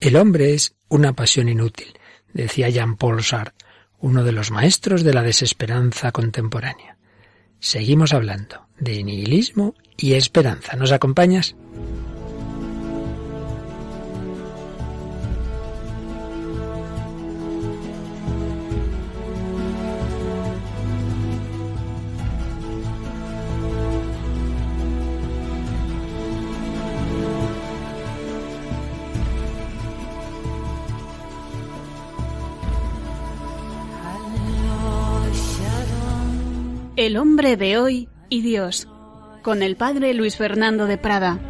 El hombre es una pasión inútil, decía Jean-Paul Sartre, uno de los maestros de la desesperanza contemporánea. Seguimos hablando de nihilismo y esperanza. ¿Nos acompañas? El hombre de hoy y Dios, con el padre Luis Fernando de Prada.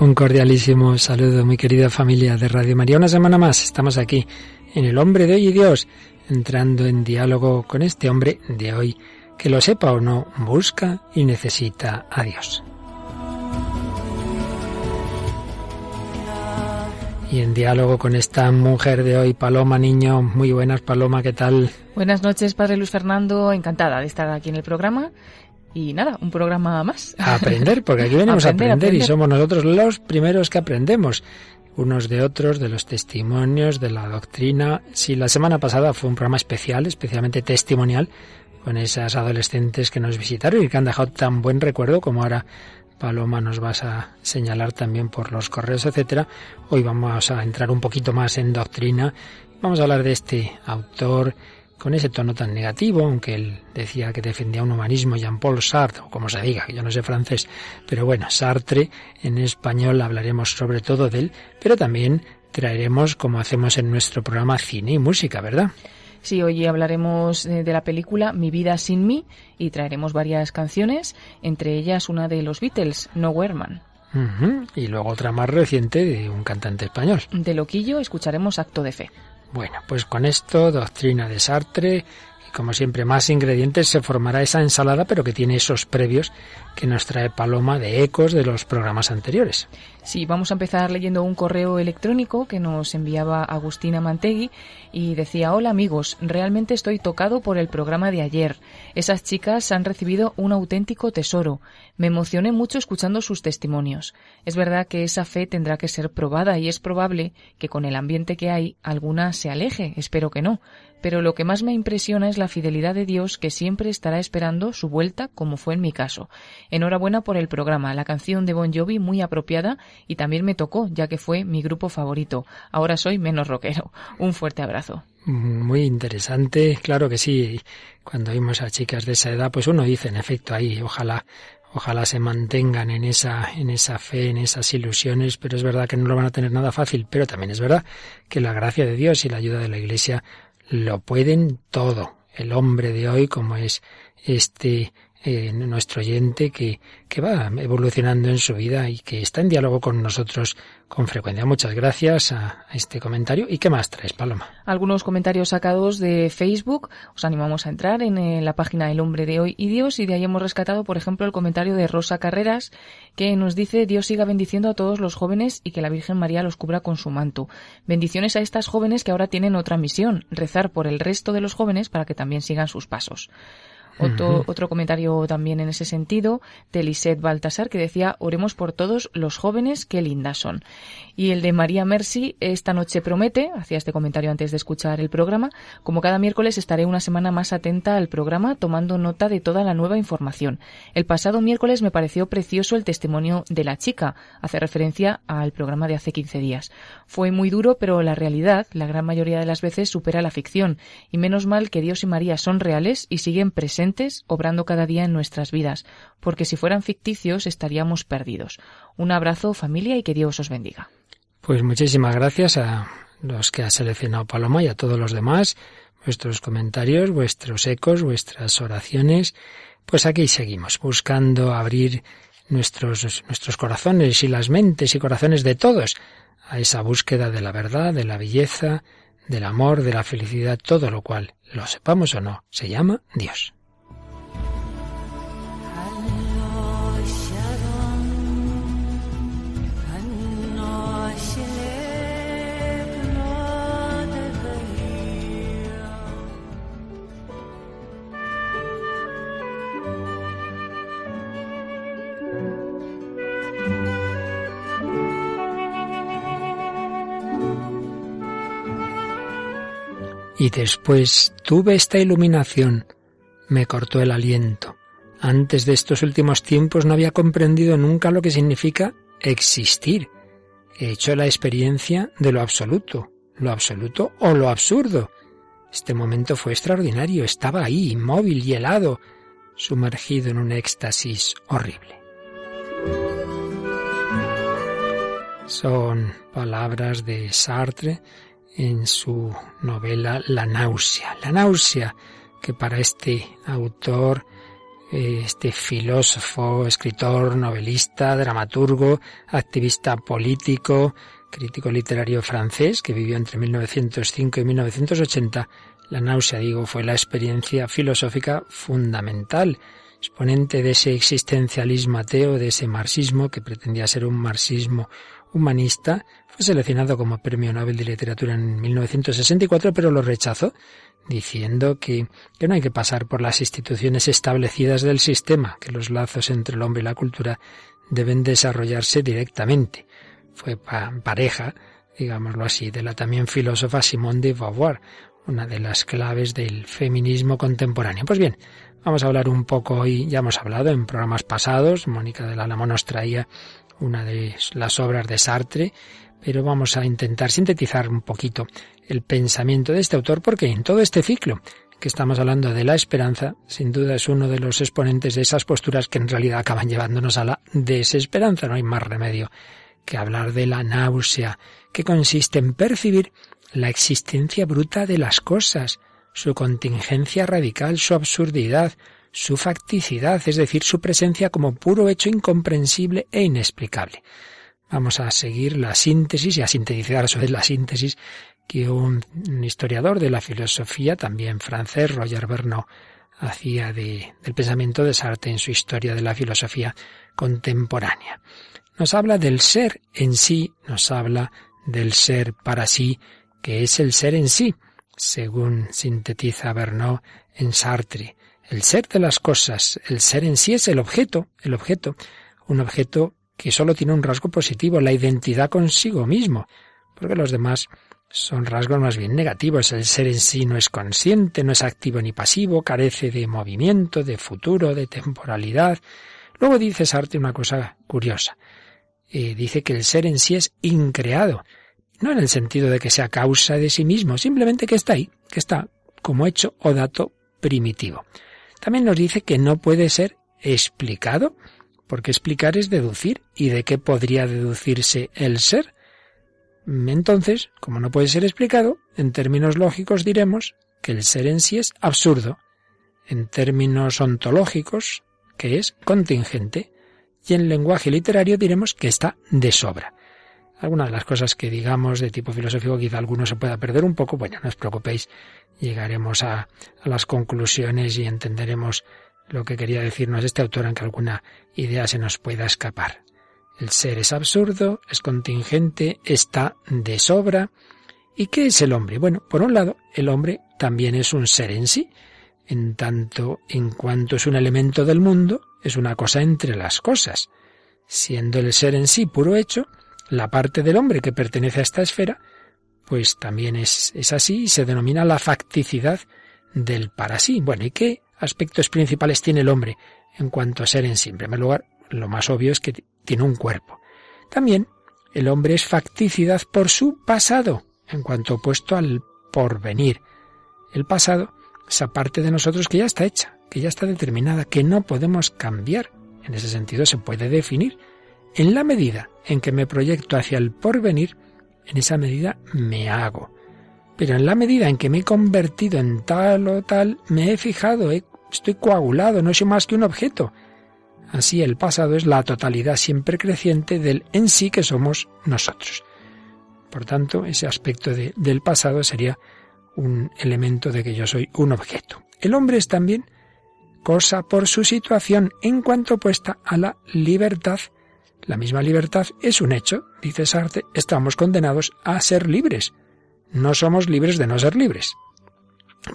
Un cordialísimo saludo, mi querida familia de Radio María. Una semana más estamos aquí en El hombre de hoy y Dios, entrando en diálogo con este hombre de hoy, que lo sepa o no, busca y necesita a Dios. Y en diálogo con esta mujer de hoy, Paloma Niño. Muy buenas, Paloma, ¿qué tal? Buenas noches, Padre Luis Fernando. Encantada de estar aquí en el programa. Y nada, un programa más. A aprender, porque aquí venimos a aprender y somos nosotros los primeros que aprendemos unos de otros, de los testimonios, de la doctrina. Si la semana pasada fue un programa especial, especialmente testimonial, con esas adolescentes que nos visitaron y que han dejado tan buen recuerdo como ahora Paloma nos vas a señalar también por los correos, etcétera. Hoy vamos a entrar un poquito más en doctrina. Vamos a hablar de este autor con ese tono tan negativo, aunque él decía que defendía un humanismo, Jean-Paul Sartre, o como se diga, yo no sé francés, pero bueno, Sartre, en español hablaremos sobre todo de él, pero también traeremos, como hacemos en nuestro programa, cine y música, ¿verdad? Sí, hoy hablaremos de la película Mi vida sin mí y traeremos varias canciones, entre ellas una de los Beatles, No Man. Y luego otra más reciente de un cantante español. De Loquillo escucharemos Acto de Fe. Bueno, pues con esto, doctrina de Sartre, como siempre más ingredientes, se formará esa ensalada, pero que tiene esos previos que nos trae Paloma de ecos de los programas anteriores. Sí, vamos a empezar leyendo un correo electrónico que nos enviaba Agustina Mantegui y decía, hola amigos, realmente estoy tocado por el programa de ayer. Esas chicas han recibido un auténtico tesoro. Me emocioné mucho escuchando sus testimonios. Es verdad que esa fe tendrá que ser probada y es probable que con el ambiente que hay alguna se aleje, espero que no. Pero lo que más me impresiona es la fidelidad de Dios que siempre estará esperando su vuelta, como fue en mi caso. Enhorabuena por el programa, la canción de Bon Jovi muy apropiada y también me tocó, ya que fue mi grupo favorito. Ahora soy menos rockero. Un fuerte abrazo. Muy interesante, claro que sí. Cuando vimos a chicas de esa edad, pues uno dice, en efecto, ahí, ojalá ojalá se mantengan en esa, en esa fe, en esas ilusiones, pero es verdad que no lo van a tener nada fácil, pero también es verdad que la gracia de Dios y la ayuda de la Iglesia lo pueden todo. El hombre de hoy, como es este eh, nuestro oyente que, que va evolucionando en su vida y que está en diálogo con nosotros con frecuencia. Muchas gracias a este comentario. ¿Y qué más traes, Paloma? Algunos comentarios sacados de Facebook. Os animamos a entrar en eh, la página El Hombre de Hoy y Dios y de ahí hemos rescatado, por ejemplo, el comentario de Rosa Carreras que nos dice Dios siga bendiciendo a todos los jóvenes y que la Virgen María los cubra con su manto. Bendiciones a estas jóvenes que ahora tienen otra misión, rezar por el resto de los jóvenes para que también sigan sus pasos. Otro, otro comentario también en ese sentido de Lisette Baltasar que decía, oremos por todos los jóvenes, qué lindas son. Y el de María Mercy, esta noche promete, hacía este comentario antes de escuchar el programa, como cada miércoles estaré una semana más atenta al programa tomando nota de toda la nueva información. El pasado miércoles me pareció precioso el testimonio de la chica, hace referencia al programa de hace 15 días. Fue muy duro, pero la realidad, la gran mayoría de las veces, supera la ficción, y menos mal que Dios y María son reales y siguen presentes obrando cada día en nuestras vidas, porque si fueran ficticios estaríamos perdidos. Un abrazo familia y que Dios os bendiga. Pues muchísimas gracias a los que ha seleccionado Paloma y a todos los demás, vuestros comentarios, vuestros ecos, vuestras oraciones. Pues aquí seguimos, buscando abrir nuestros, nuestros corazones y las mentes y corazones de todos a esa búsqueda de la verdad, de la belleza, del amor, de la felicidad, todo lo cual, lo sepamos o no, se llama Dios. Y después tuve esta iluminación, me cortó el aliento. Antes de estos últimos tiempos no había comprendido nunca lo que significa existir. He hecho la experiencia de lo absoluto, lo absoluto o lo absurdo. Este momento fue extraordinario, estaba ahí, inmóvil y helado, sumergido en un éxtasis horrible. Son palabras de Sartre en su novela La náusea. La náusea que para este autor, este filósofo, escritor, novelista, dramaturgo, activista político, crítico literario francés que vivió entre 1905 y 1980, la náusea, digo, fue la experiencia filosófica fundamental, exponente de ese existencialismo ateo, de ese marxismo que pretendía ser un marxismo humanista, fue seleccionado como Premio Nobel de Literatura en 1964, pero lo rechazó, diciendo que, no hay que pasar por las instituciones establecidas del sistema, que los lazos entre el hombre y la cultura deben desarrollarse directamente. Fue pareja, digámoslo así, de la también filósofa Simone de Beauvoir, una de las claves del feminismo contemporáneo. Pues bien, vamos a hablar un poco hoy, ya hemos hablado en programas pasados, Mónica del Álamo nos traía una de las obras de Sartre, pero vamos a intentar sintetizar un poquito el pensamiento de este autor porque en todo este ciclo que estamos hablando de la esperanza, sin duda es uno de los exponentes de esas posturas que en realidad acaban llevándonos a la desesperanza. No hay más remedio que hablar de la náusea, que consiste en percibir la existencia bruta de las cosas, su contingencia radical, su absurdidad, su facticidad, es decir, su presencia como puro hecho incomprensible e inexplicable. Vamos a seguir la síntesis y a sintetizar sobre la síntesis que un, historiador de la filosofía, también francés, Roger Bernot, hacía de, del pensamiento de Sartre en su historia de la filosofía contemporánea. Nos habla del ser en sí, nos habla del ser para sí, que es el ser en sí, según sintetiza Bernot en Sartre. El ser de las cosas, el ser en sí es el objeto, el objeto, un objeto que solo tiene un rasgo positivo, la identidad consigo mismo, porque los demás son rasgos más bien negativos. El ser en sí no es consciente, no es activo ni pasivo, carece de movimiento, de futuro, de temporalidad. Luego dice Sartre una cosa curiosa. Eh, dice que el ser en sí es increado no en el sentido de que sea causa de sí mismo, simplemente que está ahí, que está como hecho o dato primitivo. También nos dice que no puede ser explicado, porque explicar es deducir, ¿y de qué podría deducirse el ser? Entonces, como no puede ser explicado, en términos lógicos diremos que el ser en sí es absurdo, en términos ontológicos, que es contingente, y en lenguaje literario diremos que está de sobra. Algunas de las cosas que digamos de tipo filosófico quizá alguno se pueda perder un poco, bueno, no os preocupéis, llegaremos a, a las conclusiones y entenderemos lo que quería decirnos este autor, aunque alguna idea se nos pueda escapar. El ser es absurdo, es contingente, está de sobra. ¿Y qué es el hombre? Bueno, por un lado, el hombre también es un ser en sí, en tanto en cuanto es un elemento del mundo, es una cosa entre las cosas. Siendo el ser en sí puro hecho, la parte del hombre que pertenece a esta esfera, pues también es, es así y se denomina la facticidad del para sí. Bueno, ¿y qué aspectos principales tiene el hombre en cuanto a ser en sí? En primer lugar, lo más obvio es que tiene un cuerpo. También el hombre es facticidad por su pasado, en cuanto opuesto al porvenir. El pasado, esa parte de nosotros que ya está hecha, que ya está determinada, que no podemos cambiar. En ese sentido se puede definir en la medida en que me proyecto hacia el porvenir, en esa medida me hago. Pero en la medida en que me he convertido en tal o tal, me he fijado, estoy coagulado, no soy más que un objeto. Así el pasado es la totalidad siempre creciente del en sí que somos nosotros. Por tanto, ese aspecto del pasado sería un elemento de que yo soy un objeto. El hombre es también cosa por su situación en cuanto opuesta a la libertad la misma libertad es un hecho, dice Sartre, estamos condenados a ser libres. No somos libres de no ser libres.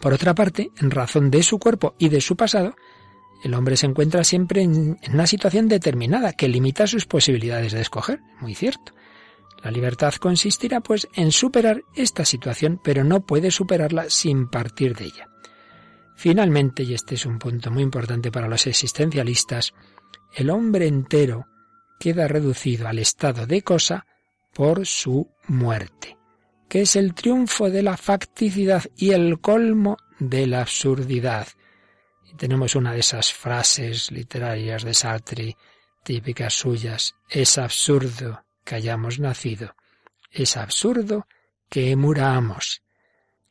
Por otra parte, en razón de su cuerpo y de su pasado, el hombre se encuentra siempre en, una situación determinada que limita sus posibilidades de escoger. Muy cierto. La libertad consistirá, pues, en superar esta situación, pero no puede superarla sin partir de ella. Finalmente, y este es un punto muy importante para los existencialistas, el hombre entero queda reducido al estado de cosa por su muerte, que es el triunfo de la facticidad y el colmo de la absurdidad. Y tenemos una de esas frases literarias de Sartre, típicas suyas, es absurdo que hayamos nacido, es absurdo que muramos.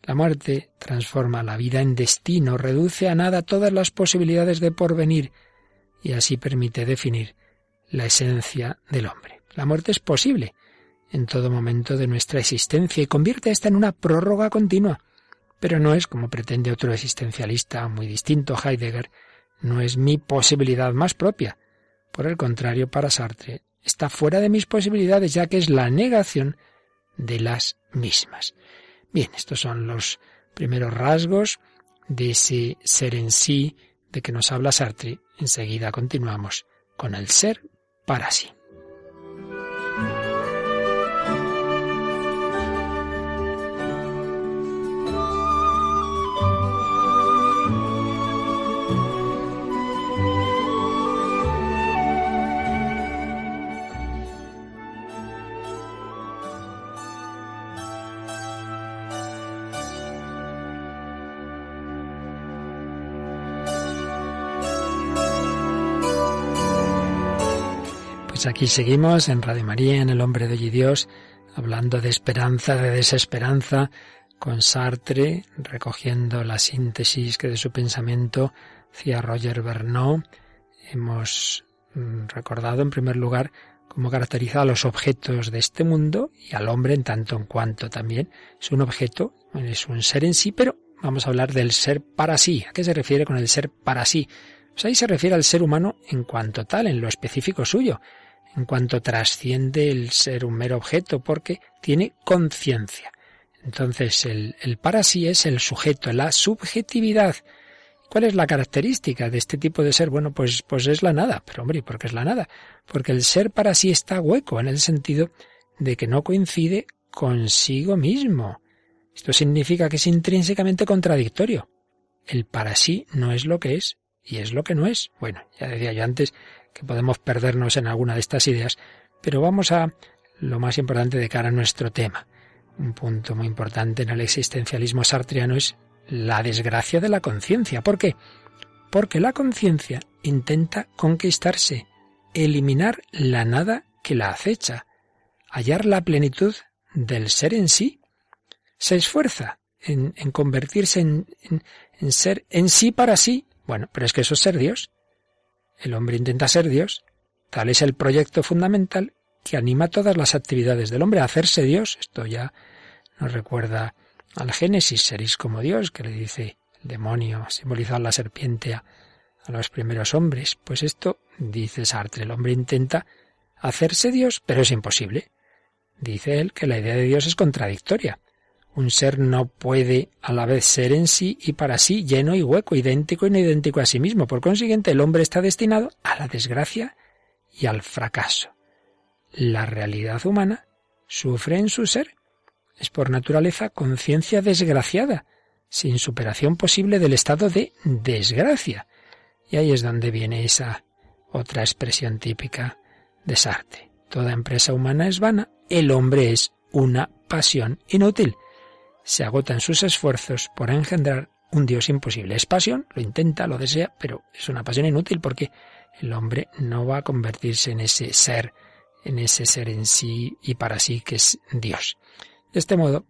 La muerte transforma la vida en destino, reduce a nada todas las posibilidades de porvenir y así permite definir la esencia del hombre. La muerte es posible en todo momento de nuestra existencia y convierte esta en una prórroga continua. Pero no es, como pretende otro existencialista muy distinto, Heidegger, no es mi posibilidad más propia. Por el contrario, para Sartre, está fuera de mis posibilidades, ya que es la negación de las mismas. Bien, estos son los primeros rasgos de ese ser en sí de que nos habla Sartre. Enseguida continuamos con el ser para sí. Pues aquí seguimos en Radio María, en El Hombre de Hoy Dios, hablando de esperanza, de desesperanza, con Sartre, recogiendo la síntesis que de su pensamiento hacía Roger Bernot. Hemos mm, recordado, en primer lugar, cómo caracteriza a los objetos de este mundo y al hombre en tanto en cuanto también es un objeto, es un ser en sí, pero vamos a hablar del ser para sí. ¿A qué se refiere con el ser para sí? Pues ahí se refiere al ser humano en cuanto tal, en lo específico suyo en cuanto trasciende el ser un mero objeto, porque tiene conciencia. Entonces el, el para sí es el sujeto, la subjetividad. ¿Cuál es la característica de este tipo de ser? Bueno, pues, pues es la nada. Pero hombre, ¿por qué es la nada? Porque el ser para sí está hueco, en el sentido de que no coincide consigo mismo. Esto significa que es intrínsecamente contradictorio. El para sí no es lo que es y es lo que no es. Bueno, ya decía yo antes que podemos perdernos en alguna de estas ideas, pero vamos a lo más importante de cara a nuestro tema. Un punto muy importante en el existencialismo sartriano es la desgracia de la conciencia. ¿Por qué? Porque la conciencia intenta conquistarse, eliminar la nada que la acecha, hallar la plenitud del ser en sí. Se esfuerza en, convertirse en, en ser en sí para sí. Bueno, pero es que eso es ser Dios. El hombre intenta ser Dios. Tal es el proyecto fundamental que anima todas las actividades del hombre a hacerse Dios. Esto ya nos recuerda al Génesis, seréis como Dios, que le dice el demonio, simbolizar la serpiente a, a los primeros hombres. Pues esto, dice Sartre, el hombre intenta hacerse Dios, pero es imposible. Dice él que la idea de Dios es contradictoria. Un ser no puede a la vez ser en sí y para sí lleno y hueco, idéntico y no idéntico a sí mismo. Por consiguiente, el hombre está destinado a la desgracia y al fracaso. La realidad humana sufre en su ser. Es por naturaleza conciencia desgraciada, sin superación posible del estado de desgracia. Y ahí es donde viene esa otra expresión típica de Sartre. Toda empresa humana es vana, el hombre es una pasión inútil se agota en sus esfuerzos por engendrar un Dios imposible. Es pasión, lo intenta, lo desea, pero es una pasión inútil porque el hombre no va a convertirse en ese ser, en ese ser en sí y para sí que es Dios. De este modo,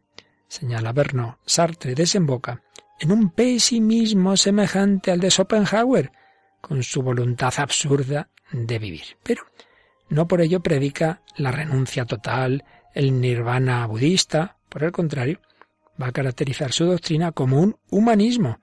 señala Bernard, Sartre desemboca en un pesimismo semejante al de Schopenhauer, con su voluntad absurda de vivir. Pero no por ello predica la renuncia total, el nirvana budista, por el contrario, va a caracterizar su doctrina como un humanismo,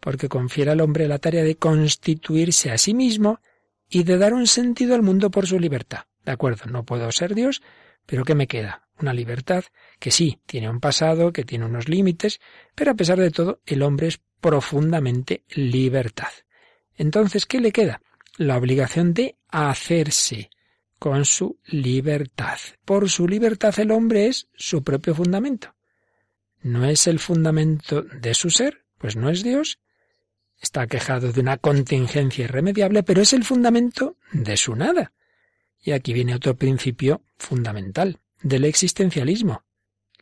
porque confiere al hombre la tarea de constituirse a sí mismo y de dar un sentido al mundo por su libertad. De acuerdo, no puedo ser Dios, pero ¿qué me queda? Una libertad que sí, tiene un pasado, que tiene unos límites, pero a pesar de todo, el hombre es profundamente libertad. Entonces, ¿qué le queda? La obligación de hacerse, con su libertad. Por su libertad el hombre es su propio fundamento. No es el fundamento de su ser, pues no es Dios. Está quejado de una contingencia irremediable, pero es el fundamento de su nada. Y aquí viene otro principio fundamental del existencialismo.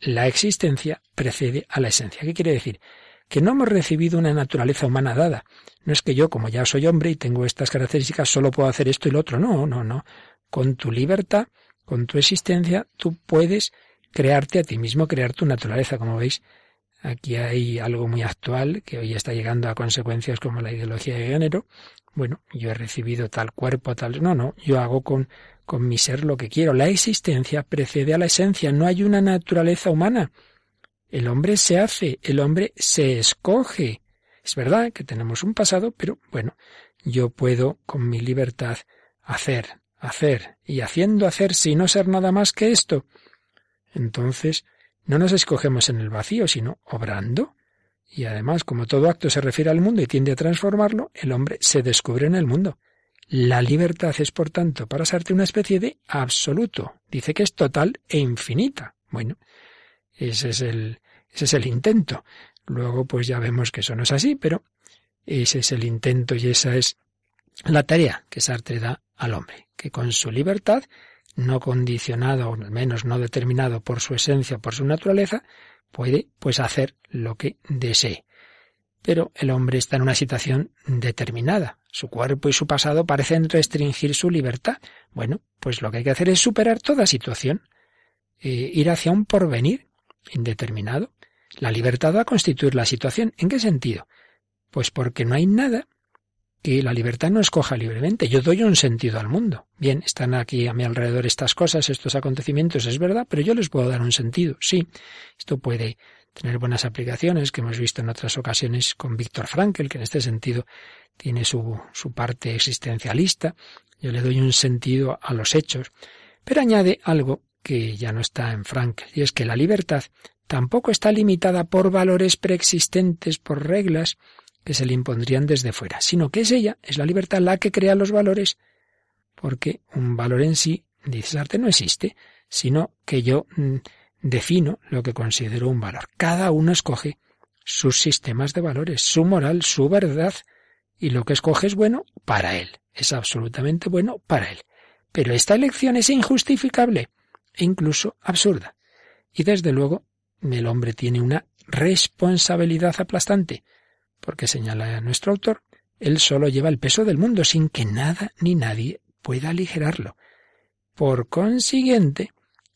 La existencia precede a la esencia. ¿Qué quiere decir? Que no hemos recibido una naturaleza humana dada. No es que yo, como ya soy hombre y tengo estas características, solo puedo hacer esto y lo otro. No, no, no. Con tu libertad, con tu existencia, tú puedes crearte a ti mismo, crear tu naturaleza. Como veis, aquí hay algo muy actual que hoy está llegando a consecuencias como la ideología de género. Bueno, yo he recibido tal cuerpo, tal. No, no, yo hago con con mi ser lo que quiero. La existencia precede a la esencia, no hay una naturaleza humana. El hombre se hace, el hombre se escoge. Es verdad que tenemos un pasado, pero bueno, yo puedo con mi libertad hacer, hacer, y haciendo hacer sin no ser nada más que esto. Entonces, no nos escogemos en el vacío, sino obrando. Y además, como todo acto se refiere al mundo y tiende a transformarlo, el hombre se descubre en el mundo. La libertad es, por tanto, para Sartre una especie de absoluto. Dice que es total e infinita. Bueno, ese es el, ese es el intento. Luego, pues ya vemos que eso no es así, pero ese es el intento y esa es la tarea que Sartre da al hombre, que con su libertad, no condicionado, o al menos no determinado por su esencia, por su naturaleza, puede pues hacer lo que desee. Pero el hombre está en una situación determinada. Su cuerpo y su pasado parecen restringir su libertad. Bueno, pues lo que hay que hacer es superar toda situación, eh, ir hacia un porvenir indeterminado. La libertad va a constituir la situación. ¿En qué sentido? Pues porque no hay nada que la libertad no escoja libremente. Yo doy un sentido al mundo. Bien, están aquí a mi alrededor estas cosas, estos acontecimientos, es verdad, pero yo les puedo dar un sentido. Sí, esto puede tener buenas aplicaciones que hemos visto en otras ocasiones con Víctor Frankel, que en este sentido tiene su, su parte existencialista. Yo le doy un sentido a los hechos. Pero añade algo que ya no está en Frankel, y es que la libertad tampoco está limitada por valores preexistentes, por reglas que se le impondrían desde fuera, sino que es ella, es la libertad la que crea los valores, porque un valor en sí, dice arte, no existe, sino que yo mm, defino lo que considero un valor. Cada uno escoge sus sistemas de valores, su moral, su verdad, y lo que escoge es bueno para él, es absolutamente bueno para él. Pero esta elección es injustificable e incluso absurda. Y desde luego el hombre tiene una responsabilidad aplastante, porque señala nuestro autor, él solo lleva el peso del mundo sin que nada ni nadie pueda aligerarlo. Por consiguiente,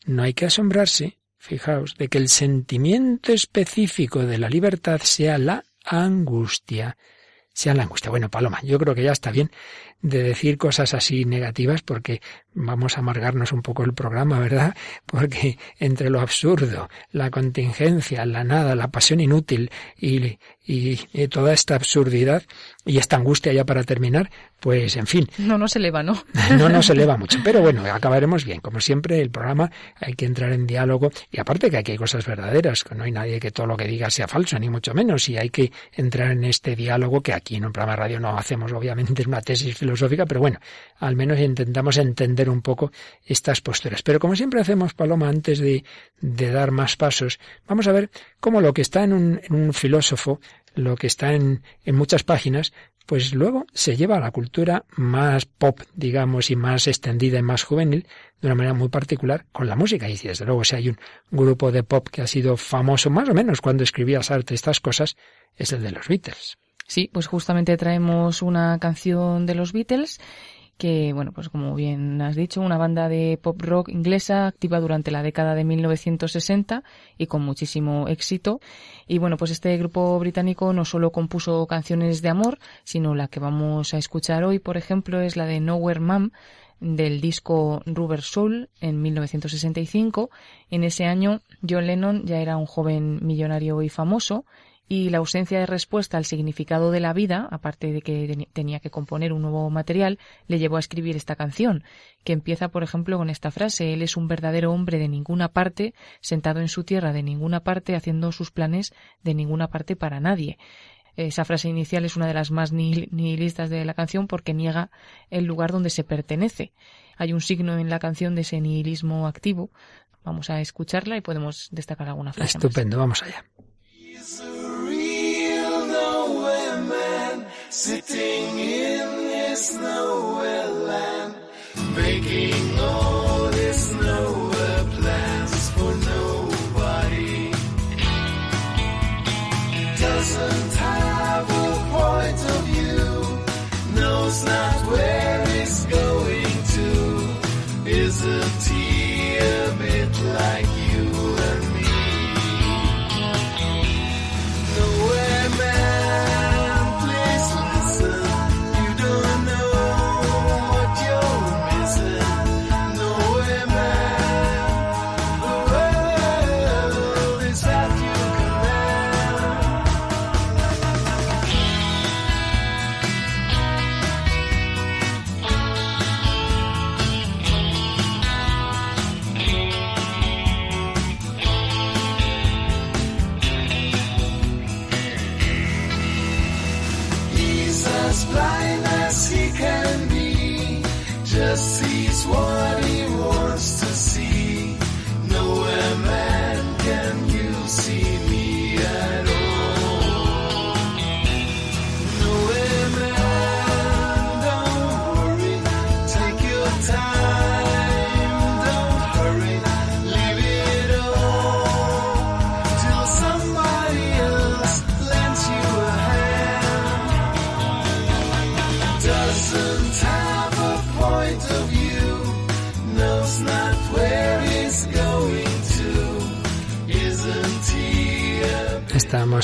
no hay que asombrarse fijaos, de que el sentimiento específico de la libertad sea la angustia. Sea la angustia. Bueno, Paloma, yo creo que ya está bien de decir cosas así negativas porque vamos a amargarnos un poco el programa, ¿verdad? Porque entre lo absurdo, la contingencia, la nada, la pasión inútil y, y, toda esta absurdidad y esta angustia ya para terminar, pues en fin. No nos eleva, ¿no? No nos eleva mucho, pero bueno, acabaremos bien. Como siempre, el programa hay que entrar en diálogo y aparte que aquí hay cosas verdaderas, que no hay nadie que todo lo que diga sea falso, ni mucho menos, y hay que entrar en este diálogo que aquí en un programa de radio no hacemos, obviamente, es una tesis filosófica, pero bueno, al menos intentamos entender un poco estas posturas. Pero como siempre hacemos, Paloma, antes de, de dar más pasos, vamos a ver cómo lo que está en un, en un filósofo lo que está en, en muchas páginas, pues luego se lleva a la cultura más pop, digamos, y más extendida y más juvenil, de una manera muy particular, con la música. Y desde luego, si hay un grupo de pop que ha sido famoso más o menos cuando escribía Sartre estas cosas, es el de los Beatles. Sí, pues justamente traemos una canción de los Beatles que, bueno, pues como bien has dicho, una banda de pop rock inglesa activa durante la década de 1960 y con muchísimo éxito. Y bueno, pues este grupo británico no solo compuso canciones de amor, sino la que vamos a escuchar hoy, por ejemplo, es la de Nowhere Mom del disco Rubber Soul en 1965. En ese año, John Lennon ya era un joven millonario y famoso y la ausencia de respuesta al significado de la vida, aparte de que tenía que componer un nuevo material, le llevó a escribir esta canción, que empieza, por ejemplo, con esta frase Él es un verdadero hombre de ninguna parte, sentado en su tierra de ninguna parte, haciendo sus planes de ninguna parte para nadie. Esa frase inicial es una de las más nihilistas de la canción porque niega el lugar donde se pertenece. Hay un signo en la canción de ese nihilismo activo. Vamos a escucharla y podemos destacar alguna frase. Estupendo, vamos allá. sitting in this nowhere land, making all his nowhere plans for nobody. Doesn't have a point of view, knows not.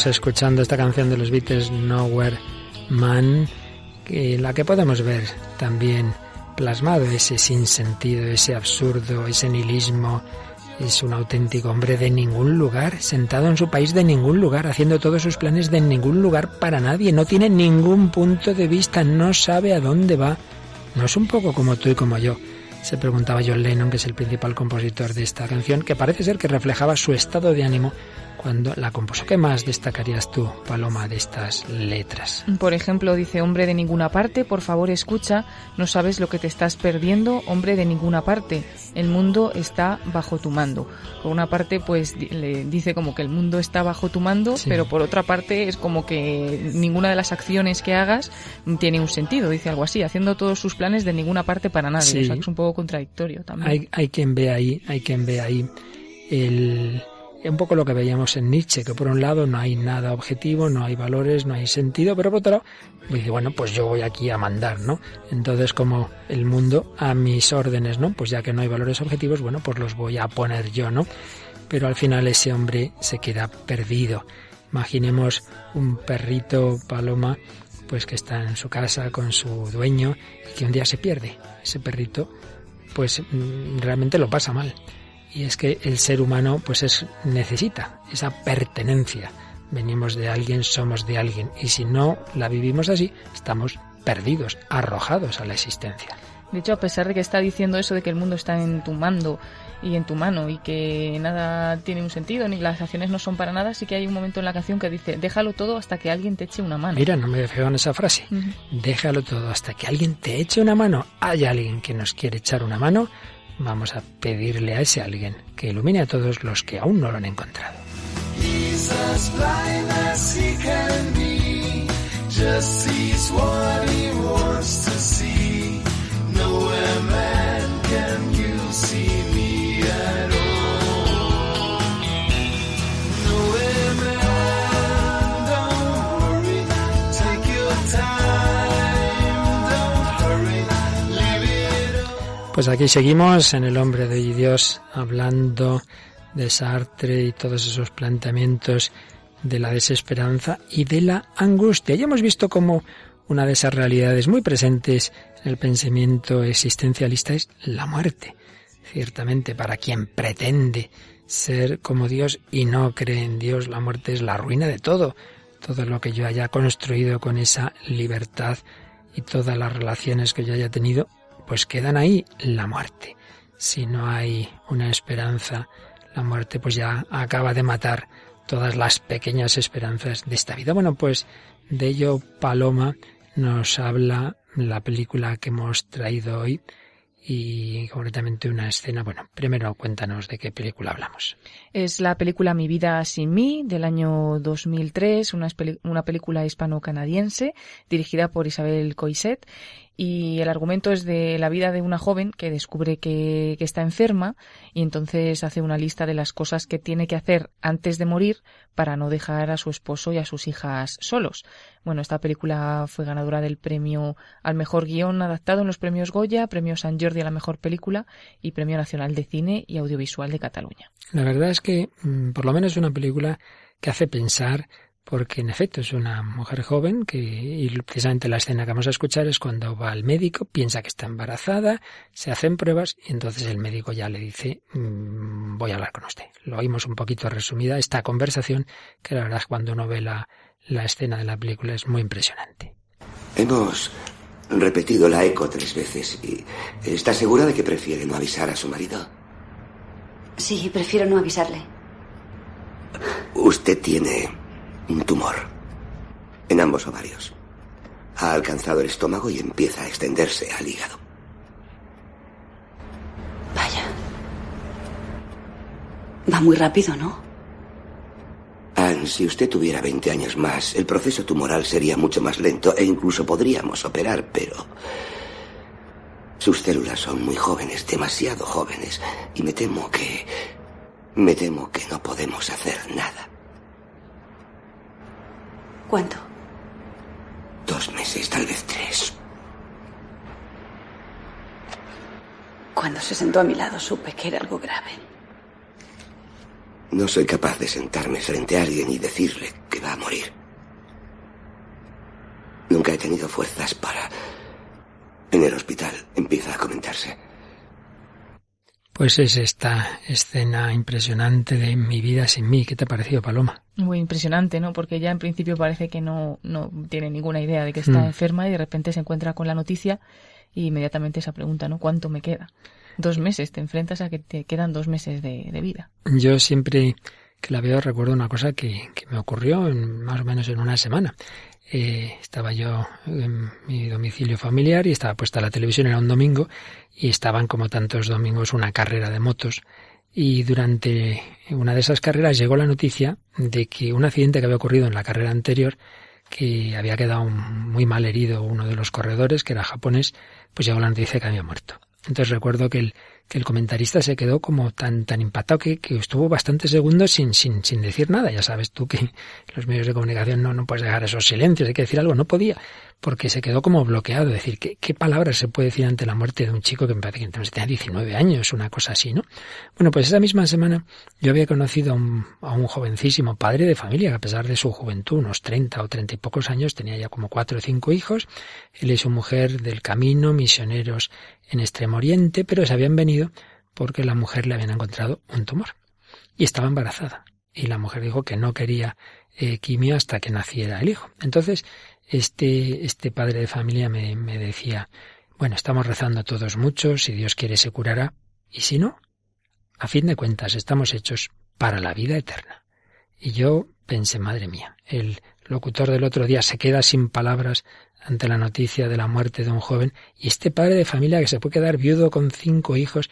Escuchando esta canción de los Beatles Nowhere Man, la que podemos ver también plasmado ese sinsentido, ese absurdo, ese nihilismo. Es un auténtico hombre de ningún lugar, sentado en su país de ningún lugar, haciendo todos sus planes de ningún lugar para nadie. No tiene ningún punto de vista, no sabe a dónde va. No es un poco como tú y como yo. Se preguntaba John Lennon, que es el principal compositor de esta canción, que parece ser que reflejaba su estado de ánimo cuando la compuso. ¿Qué más destacarías tú, Paloma, de estas letras? Por ejemplo, dice, hombre de ninguna parte, por favor escucha, no sabes lo que te estás perdiendo, hombre de ninguna parte, el mundo está bajo tu mando. Por una parte, pues le dice como que el mundo está bajo tu mando, pero por otra parte es como que ninguna de las acciones que hagas tiene un sentido, dice algo así, haciendo todos sus planes de ninguna parte para nadie. O sea, es un poco contradictorio también. Hay, hay quien ve ahí, hay quien ve ahí el un poco lo que veíamos en Nietzsche, que por un lado no hay nada objetivo, no hay valores, no hay sentido, pero por otro lado bueno, pues yo voy aquí a mandar, ¿no? Entonces como el mundo a mis órdenes, ¿no? Pues ya que no hay valores objetivos, bueno, pues los voy a poner yo, ¿no? Pero al final ese hombre se queda perdido. Imaginemos un perrito paloma, pues que está en su casa con su dueño y que un día se pierde. Ese perrito, pues mm, realmente lo pasa mal y es que el ser humano pues es necesita esa pertenencia. Venimos de alguien, somos de alguien y si no la vivimos así, estamos perdidos, arrojados a la existencia. De hecho, a pesar de que está diciendo eso de que el mundo está en tu mando y en tu mano y que nada tiene un sentido ni las acciones no son para nada, sí que hay un momento en la canción que dice, déjalo todo hasta que alguien te eche una mano. Mira, no me feo en esa frase. Déjalo todo hasta que alguien te eche una mano. Hay alguien que nos quiere echar una mano, Vamos a pedirle a ese alguien que ilumine a todos los que aún no lo han encontrado. Pues aquí seguimos en El hombre de Dios hablando de Sartre y todos esos planteamientos de la desesperanza y de la angustia. Ya hemos visto cómo una de esas realidades muy presentes en el pensamiento existencialista es la muerte. Ciertamente, para quien pretende ser como Dios y no cree en Dios, la muerte es la ruina de todo. Todo lo que yo haya construido con esa libertad y todas las relaciones que yo haya tenido pues quedan ahí la muerte. Si no hay una esperanza, la muerte pues ya acaba de matar todas las pequeñas esperanzas de esta vida. Bueno, pues de ello Paloma nos habla la película que hemos traído hoy y concretamente una escena. Bueno, primero cuéntanos de qué película hablamos. Es la película Mi vida sin mí del año 2003, una, una película hispano-canadiense dirigida por Isabel Coiset y el argumento es de la vida de una joven que descubre que, que, está enferma y entonces hace una lista de las cosas que tiene que hacer antes de morir para no dejar a su esposo y a sus hijas solos. Bueno, esta película fue ganadora del premio al mejor guion adaptado en los premios Goya, premio San Jordi a la mejor película y premio nacional de cine y audiovisual de Cataluña. La verdad es que mm, por lo menos es una película que hace pensar porque en efecto es una mujer joven que, y precisamente la escena que vamos a escuchar es cuando va al médico, piensa que está embarazada, se hacen pruebas y entonces el médico ya le dice, mm, voy a hablar con usted. Lo oímos un poquito resumida esta conversación, que la verdad cuando uno ve la, la escena de la película es muy impresionante. Hemos repetido la eco tres veces y ¿está segura de que prefiere no avisar a su marido? Sí, prefiero no avisarle. Usted tiene un tumor en ambos ovarios. Ha alcanzado el estómago y empieza a extenderse al hígado. Vaya. Va muy rápido, ¿no? Anne, si usted tuviera 20 años más, el proceso tumoral sería mucho más lento e incluso podríamos operar, pero... Sus células son muy jóvenes, demasiado jóvenes, y me temo que... Me temo que no podemos hacer nada. ¿Cuánto? Dos meses, tal vez tres. Cuando se sentó a mi lado supe que era algo grave. No soy capaz de sentarme frente a alguien y decirle que va a morir. Nunca he tenido fuerzas para... En el hospital empieza a comentarse. Pues es esta escena impresionante de Mi vida sin mí. ¿Qué te ha parecido, Paloma? Muy impresionante, ¿no? Porque ya en principio parece que no, no tiene ninguna idea de que está mm. enferma y de repente se encuentra con la noticia y inmediatamente esa pregunta, ¿no? ¿Cuánto me queda? Dos meses, te enfrentas a que te quedan dos meses de, vida. Yo siempre que la veo recuerdo una cosa que, que me ocurrió en, más o menos en una semana. Eh, estaba yo en mi domicilio familiar y estaba puesta la televisión, era un domingo, y estaban como tantos domingos una carrera de motos. Y durante una de esas carreras llegó la noticia de que un accidente que había ocurrido en la carrera anterior, que había quedado muy mal herido uno de los corredores, que era japonés, pues llegó la noticia que había muerto. Entonces recuerdo que el, que el comentarista se quedó como tan, tan impactado que, que estuvo bastantes segundos sin, sin, sin decir nada. Ya sabes tú que los medios de comunicación no, no puedes dejar esos silencios, hay que decir algo. No podía, porque se quedó como bloqueado. Es decir, ¿qué, qué palabras se puede decir ante la muerte de un chico que me parece que entonces tenía 19 años, una cosa así, ¿no? Bueno, pues esa misma semana yo había conocido a un, a un jovencísimo padre de familia que a pesar de su juventud, unos 30 o 30 y pocos años, tenía ya como cuatro o cinco hijos. Él y su mujer del camino, misioneros en Extremo Oriente, pero se habían venido porque la mujer le habían encontrado un tumor y estaba embarazada. Y la mujer dijo que no quería eh, quimio hasta que naciera el hijo. Entonces, este, este padre de familia me, me decía, bueno, estamos rezando todos mucho, si Dios quiere se curará, y si no, a fin de cuentas estamos hechos para la vida eterna. Y yo pensé, madre mía, el locutor del otro día se queda sin palabras ante la noticia de la muerte de un joven y este padre de familia que se puede quedar viudo con cinco hijos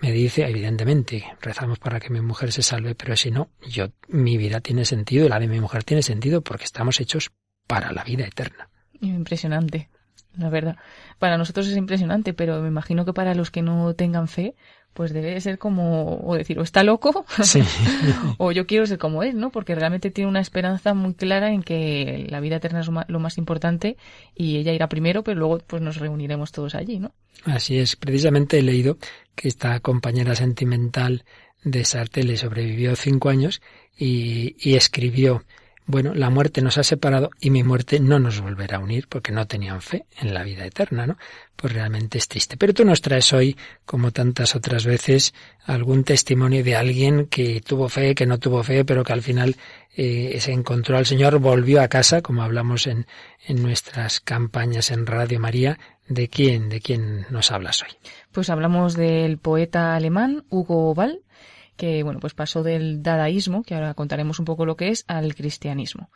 me dice, evidentemente, rezamos para que mi mujer se salve, pero si no, yo, mi vida tiene sentido y la de mi mujer tiene sentido porque estamos hechos para la vida eterna. Impresionante, la verdad. Para nosotros es impresionante, pero me imagino que para los que no tengan fe, pues debe ser como, o decir, o está loco, o yo quiero ser como él, ¿no? Porque realmente tiene una esperanza muy clara en que la vida eterna es lo más importante y ella irá primero, pero luego pues nos reuniremos todos allí, ¿no? Así es, precisamente he leído que esta compañera sentimental de Sartre le sobrevivió cinco años y, y escribió bueno, la muerte nos ha separado y mi muerte no nos volverá a unir porque no tenían fe en la vida eterna, ¿no? Pues realmente es triste. Pero tú nos traes hoy, como tantas otras veces, algún testimonio de alguien que tuvo fe, que no tuvo fe, pero que al final eh, se encontró al Señor, volvió a casa, como hablamos en, en nuestras campañas en Radio María. ¿De quién, de quién nos hablas hoy? Pues hablamos del poeta alemán Hugo Ball, que bueno, pues pasó del dadaísmo, que ahora contaremos un poco lo que es, al cristianismo.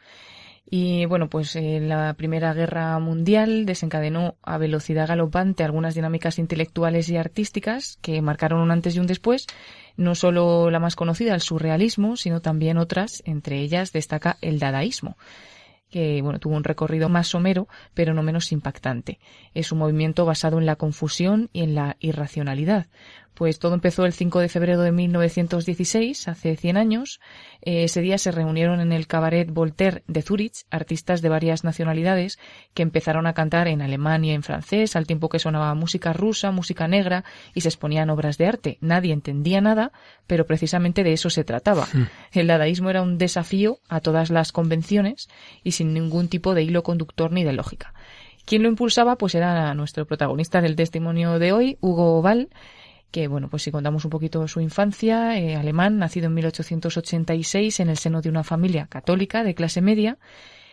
Y bueno, pues eh, la Primera Guerra Mundial desencadenó a velocidad galopante algunas dinámicas intelectuales y artísticas que marcaron un antes y un después, no solo la más conocida, el surrealismo, sino también otras, entre ellas destaca el dadaísmo que bueno, tuvo un recorrido más somero, pero no menos impactante. Es un movimiento basado en la confusión y en la irracionalidad, pues todo empezó el 5 de febrero de 1916, hace 100 años. Eh, ese día se reunieron en el cabaret Voltaire de Zurich artistas de varias nacionalidades que empezaron a cantar en alemán y en francés, al tiempo que sonaba música rusa, música negra y se exponían obras de arte. Nadie entendía nada, pero precisamente de eso se trataba. Hmm. El dadaísmo era un desafío a todas las convenciones y sin ningún tipo de hilo conductor ni de lógica. Quien lo impulsaba, pues era nuestro protagonista del testimonio de hoy, Hugo Val, que bueno, pues si contamos un poquito su infancia, eh, alemán, nacido en 1886 en el seno de una familia católica de clase media,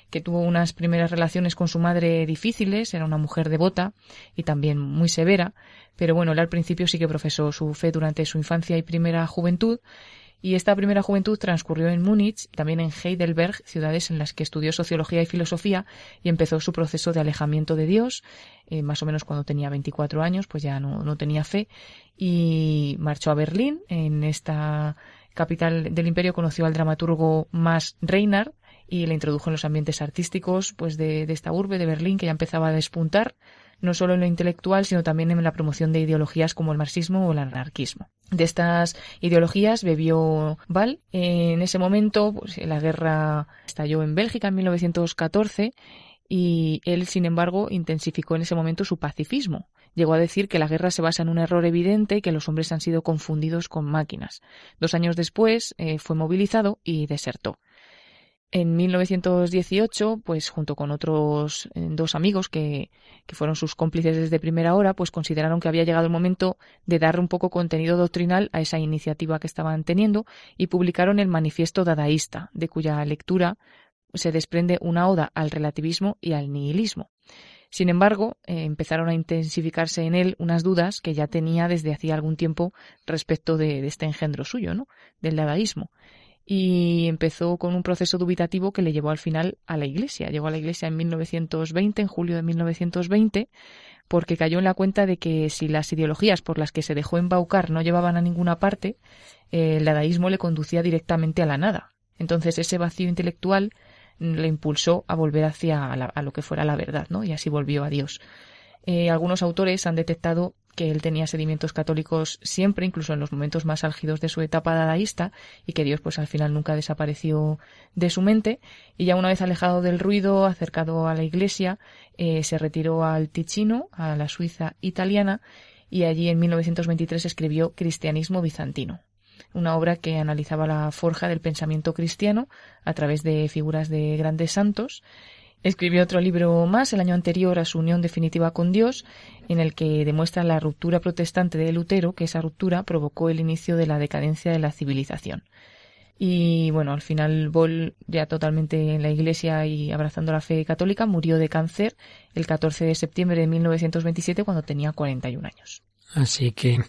que tuvo unas primeras relaciones con su madre difíciles, era una mujer devota y también muy severa, pero bueno, él al principio sí que profesó su fe durante su infancia y primera juventud, y esta primera juventud transcurrió en Múnich, también en Heidelberg, ciudades en las que estudió sociología y filosofía y empezó su proceso de alejamiento de Dios, eh, más o menos cuando tenía 24 años, pues ya no, no tenía fe, y marchó a Berlín. En esta capital del imperio conoció al dramaturgo Max Reinhardt y le introdujo en los ambientes artísticos pues de, de esta urbe de Berlín que ya empezaba a despuntar no solo en lo intelectual, sino también en la promoción de ideologías como el marxismo o el anarquismo. De estas ideologías bebió Val. En ese momento, pues, la guerra estalló en Bélgica en 1914 y él, sin embargo, intensificó en ese momento su pacifismo. Llegó a decir que la guerra se basa en un error evidente y que los hombres han sido confundidos con máquinas. Dos años después eh, fue movilizado y desertó. En 1918, pues junto con otros eh, dos amigos que, que, fueron sus cómplices desde primera hora, pues consideraron que había llegado el momento de dar un poco contenido doctrinal a esa iniciativa que estaban teniendo y publicaron el Manifiesto Dadaísta, de cuya lectura se desprende una oda al relativismo y al nihilismo. Sin embargo, eh, empezaron a intensificarse en él unas dudas que ya tenía desde hacía algún tiempo respecto de, de este engendro suyo, ¿no? del dadaísmo y empezó con un proceso dubitativo que le llevó al final a la Iglesia. Llegó a la Iglesia en 1920, en julio de 1920, porque cayó en la cuenta de que si las ideologías por las que se dejó embaucar no llevaban a ninguna parte, el dadaísmo le conducía directamente a la nada. Entonces ese vacío intelectual le impulsó a volver hacia a lo que fuera la verdad, ¿no? Y así volvió a Dios. Eh, algunos autores han detectado que él tenía sedimentos católicos siempre, incluso en los momentos más álgidos de su etapa dadaísta, y que Dios pues al final nunca desapareció de su mente, y ya una vez alejado del ruido, acercado a la iglesia, eh, se retiró al Ticino, a la Suiza italiana, y allí en 1923 escribió Cristianismo bizantino, una obra que analizaba la forja del pensamiento cristiano a través de figuras de grandes santos, Escribió otro libro más el año anterior a su unión definitiva con Dios, en el que demuestra la ruptura protestante de Lutero, que esa ruptura provocó el inicio de la decadencia de la civilización. Y bueno, al final Boll, ya totalmente en la iglesia y abrazando la fe católica, murió de cáncer el 14 de septiembre de 1927 cuando tenía 41 años. Así que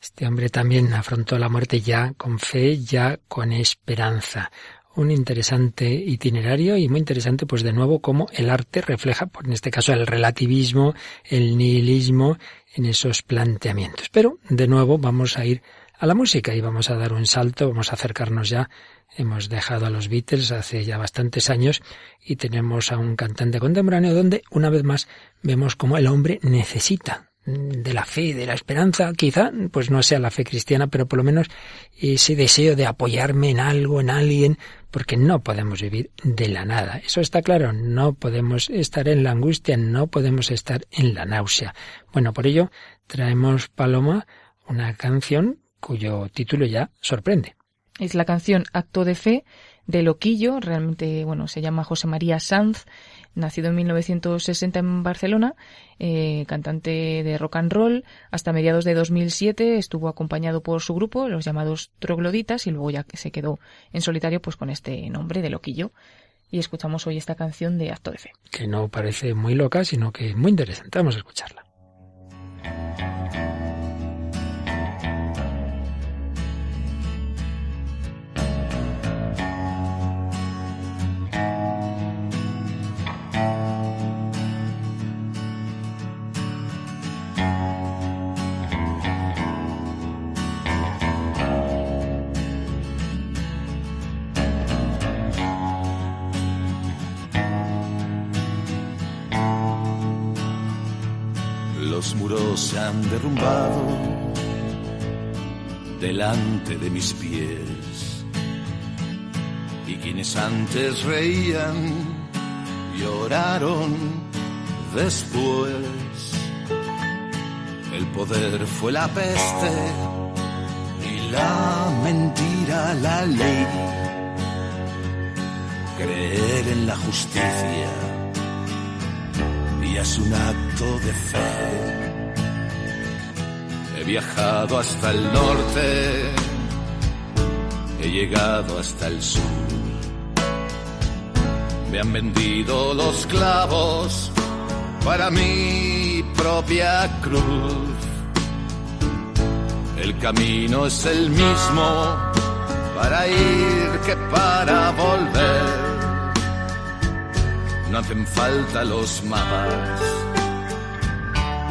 este hombre también afrontó la muerte ya con fe, ya con esperanza un interesante itinerario y muy interesante, pues de nuevo, cómo el arte refleja, en este caso, el relativismo, el nihilismo en esos planteamientos. Pero, de nuevo, vamos a ir a la música y vamos a dar un salto, vamos a acercarnos ya. Hemos dejado a los Beatles hace ya bastantes años y tenemos a un cantante contemporáneo donde, una vez más, vemos cómo el hombre necesita de la fe, de la esperanza, quizá pues no sea la fe cristiana, pero por lo menos ese deseo de apoyarme en algo, en alguien, porque no podemos vivir de la nada. Eso está claro, no podemos estar en la angustia, no podemos estar en la náusea. Bueno, por ello traemos, Paloma, una canción cuyo título ya sorprende. Es la canción Acto de Fe de Loquillo, realmente, bueno, se llama José María Sanz nacido en 1960 en Barcelona, eh, cantante de rock and roll. Hasta mediados de 2007 estuvo acompañado por su grupo, los llamados Trogloditas, y luego ya se quedó en solitario pues con este nombre de Loquillo. Y escuchamos hoy esta canción de Acto de Fe. Que no parece muy loca, sino que muy interesante. Vamos a escucharla. Muros se han derrumbado delante de mis pies. Y quienes antes reían, lloraron después. El poder fue la peste y la mentira la ley. Creer en la justicia y es un acto de fe. He viajado hasta el norte, he llegado hasta el sur. Me han vendido los clavos para mi propia cruz. El camino es el mismo para ir que para volver. No hacen falta los mapas,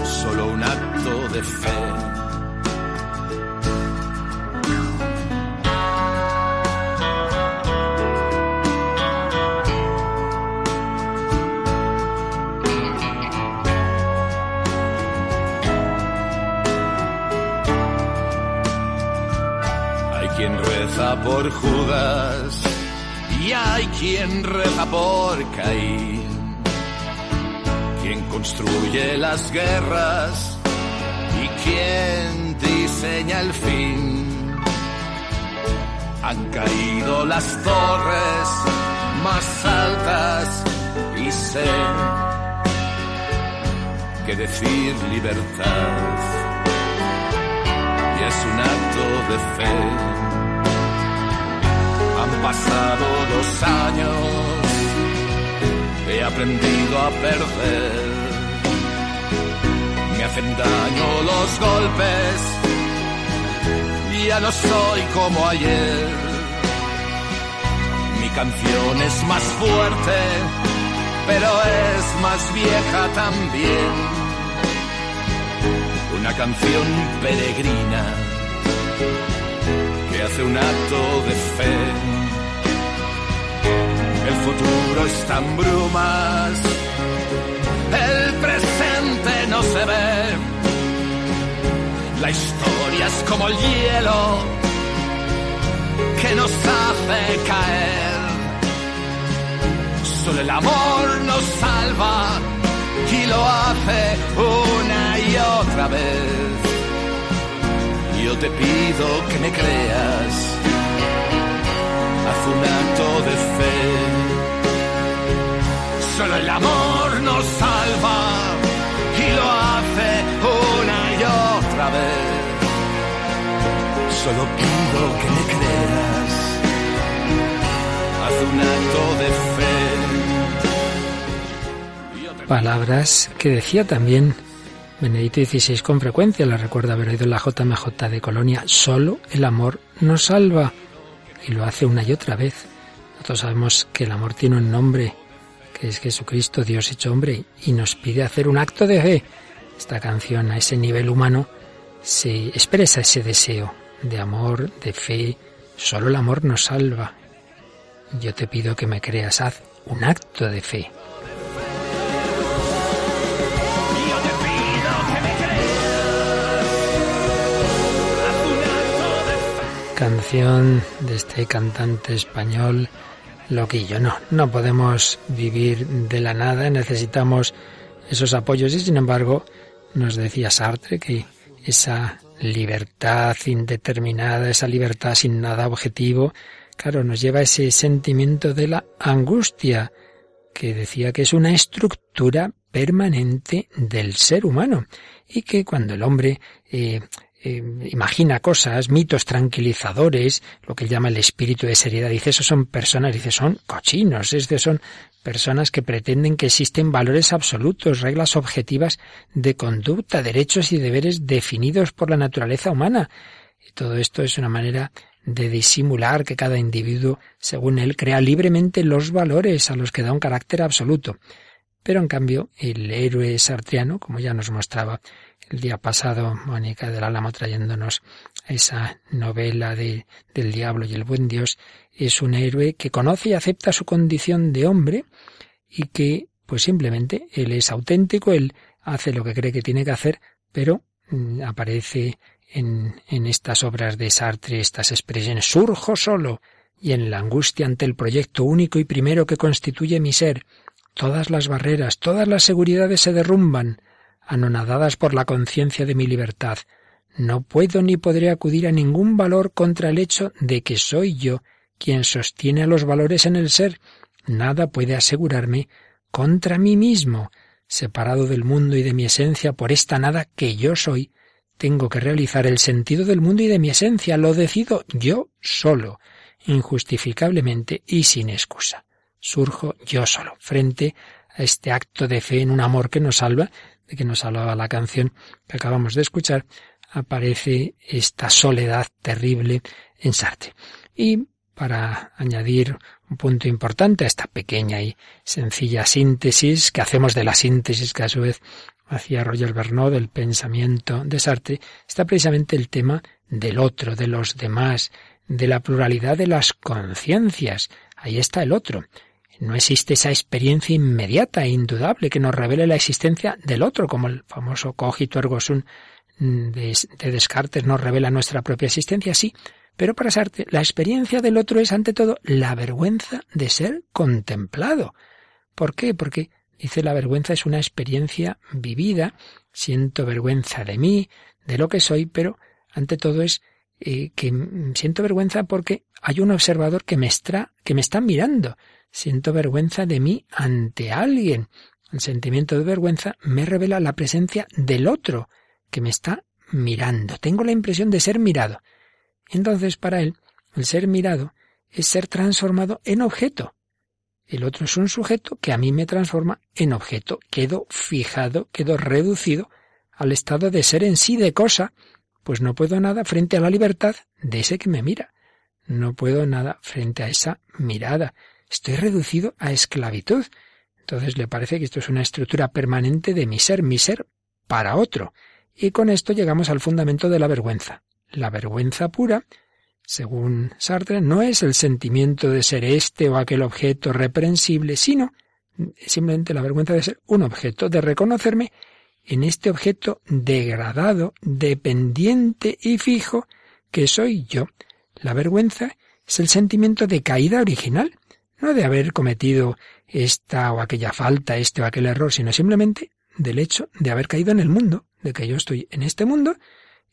solo un acto de fe. Por Judas y hay quien reza por Caín, quien construye las guerras y quien diseña el fin. Han caído las torres más altas y sé que decir libertad y es un acto de fe pasado dos años, he aprendido a perder. Me hacen daño los golpes, ya no soy como ayer. Mi canción es más fuerte, pero es más vieja también. Una canción peregrina que hace un acto de fe el futuro está en brumas, el presente no se ve. La historia es como el hielo que nos hace caer. Solo el amor nos salva y lo hace una y otra vez. Yo te pido que me creas, haz un acto de fe. Solo el amor nos salva y lo hace una y otra vez. Solo pido que me creas. Haz un acto de fe. Palabras que decía también Benedito XVI con frecuencia, la recuerda haber oído en la JMJ de Colonia, solo el amor nos salva. Y lo hace una y otra vez. Nosotros sabemos que el amor tiene un nombre es Jesucristo, Dios hecho hombre, y nos pide hacer un acto de fe. Esta canción a ese nivel humano se expresa ese deseo de amor, de fe. Solo el amor nos salva. Yo te pido que me creas, haz un acto de fe. Canción de este cantante español loquillo. No, no podemos vivir de la nada, necesitamos esos apoyos y sin embargo nos decía Sartre que esa libertad indeterminada, esa libertad sin nada objetivo, claro, nos lleva a ese sentimiento de la angustia, que decía que es una estructura permanente del ser humano y que cuando el hombre eh, eh, imagina cosas, mitos tranquilizadores, lo que llama el espíritu de seriedad. Dice, esos son personas, dice, son cochinos, es son personas que pretenden que existen valores absolutos, reglas objetivas de conducta, derechos y deberes definidos por la naturaleza humana. Y todo esto es una manera de disimular que cada individuo, según él, crea libremente los valores a los que da un carácter absoluto. Pero en cambio, el héroe sartriano, como ya nos mostraba el día pasado Mónica del Álamo trayéndonos esa novela de, del diablo y el buen Dios, es un héroe que conoce y acepta su condición de hombre y que pues simplemente él es auténtico, él hace lo que cree que tiene que hacer, pero mm, aparece en, en estas obras de Sartre estas expresiones surjo solo y en la angustia ante el proyecto único y primero que constituye mi ser. Todas las barreras, todas las seguridades se derrumban, anonadadas por la conciencia de mi libertad. No puedo ni podré acudir a ningún valor contra el hecho de que soy yo quien sostiene a los valores en el ser. Nada puede asegurarme contra mí mismo. Separado del mundo y de mi esencia por esta nada que yo soy, tengo que realizar el sentido del mundo y de mi esencia. Lo decido yo solo, injustificablemente y sin excusa. Surjo yo solo, frente a este acto de fe en un amor que nos salva, que nos hablaba la canción que acabamos de escuchar, aparece esta soledad terrible en Sartre. Y para añadir un punto importante a esta pequeña y sencilla síntesis que hacemos de la síntesis que a su vez hacía Roger Bernot del pensamiento de Sartre, está precisamente el tema del otro, de los demás, de la pluralidad de las conciencias. Ahí está el otro. No existe esa experiencia inmediata e indudable que nos revele la existencia del otro, como el famoso cogito ergo sum de, Descartes nos revela nuestra propia existencia, sí, pero para Sartre la experiencia del otro es ante todo la vergüenza de ser contemplado. ¿Por qué? Porque dice la vergüenza es una experiencia vivida, siento vergüenza de mí, de lo que soy, pero ante todo es eh, que siento vergüenza porque hay un observador que me, está, que me está mirando. Siento vergüenza de mí ante alguien. El sentimiento de vergüenza me revela la presencia del otro que me está mirando. Tengo la impresión de ser mirado. Entonces, para él, el ser mirado es ser transformado en objeto. El otro es un sujeto que a mí me transforma en objeto. Quedo fijado, quedo reducido al estado de ser en sí de cosa, pues no puedo nada frente a la libertad de ese que me mira. No puedo nada frente a esa mirada. Estoy reducido a esclavitud. Entonces le parece que esto es una estructura permanente de mi ser, mi ser para otro. Y con esto llegamos al fundamento de la vergüenza. La vergüenza pura, según Sartre, no es el sentimiento de ser este o aquel objeto reprensible, sino simplemente la vergüenza de ser un objeto, de reconocerme en este objeto degradado, dependiente y fijo que soy yo. La vergüenza es el sentimiento de caída original, no de haber cometido esta o aquella falta, este o aquel error, sino simplemente del hecho de haber caído en el mundo, de que yo estoy en este mundo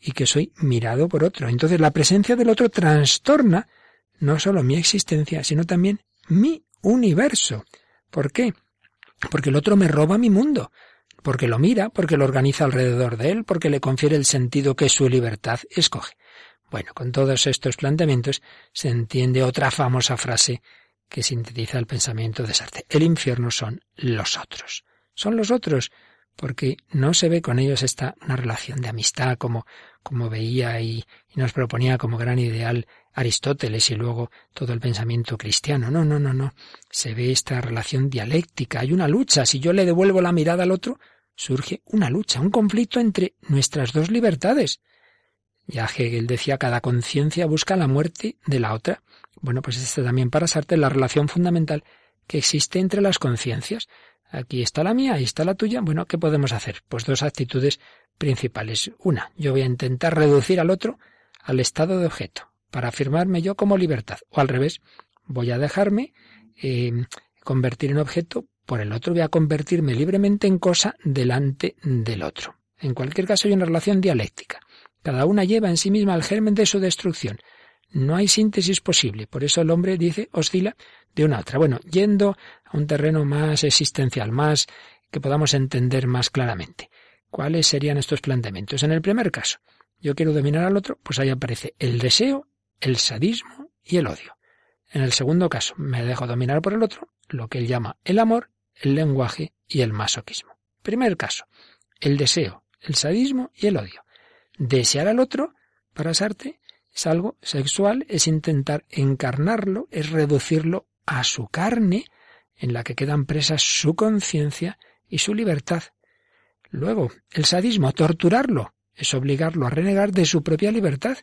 y que soy mirado por otro. Entonces la presencia del otro trastorna no solo mi existencia, sino también mi universo. ¿Por qué? Porque el otro me roba mi mundo, porque lo mira, porque lo organiza alrededor de él, porque le confiere el sentido que su libertad escoge. Bueno, con todos estos planteamientos se entiende otra famosa frase que sintetiza el pensamiento de Sartre. El infierno son los otros. Son los otros, porque no se ve con ellos esta una relación de amistad como, como veía y, nos proponía como gran ideal Aristóteles y luego todo el pensamiento cristiano. No, no, no, no. Se ve esta relación dialéctica. Hay una lucha. Si yo le devuelvo la mirada al otro, surge una lucha, un conflicto entre nuestras dos libertades. Ya Hegel decía, cada conciencia busca la muerte de la otra. Bueno, pues este también para Sartre la relación fundamental que existe entre las conciencias. Aquí está la mía, ahí está la tuya. Bueno, ¿qué podemos hacer? Pues dos actitudes principales. Una, yo voy a intentar reducir al otro al estado de objeto, para afirmarme yo como libertad. O al revés, voy a dejarme eh, convertir en objeto por el otro, voy a convertirme libremente en cosa delante del otro. En cualquier caso hay una relación dialéctica. Cada una lleva en sí misma el germen de su destrucción. No hay síntesis posible. Por eso el hombre dice oscila de una a otra. Bueno, yendo a un terreno más existencial, más que podamos entender más claramente. ¿Cuáles serían estos planteamientos? En el primer caso, yo quiero dominar al otro, pues ahí aparece el deseo, el sadismo y el odio. En el segundo caso, me dejo dominar por el otro, lo que él llama el amor, el lenguaje y el masoquismo. Primer caso, el deseo, el sadismo y el odio. Desear al otro, para Sartre, es algo sexual, es intentar encarnarlo, es reducirlo a su carne, en la que quedan presas su conciencia y su libertad. Luego, el sadismo, torturarlo, es obligarlo a renegar de su propia libertad,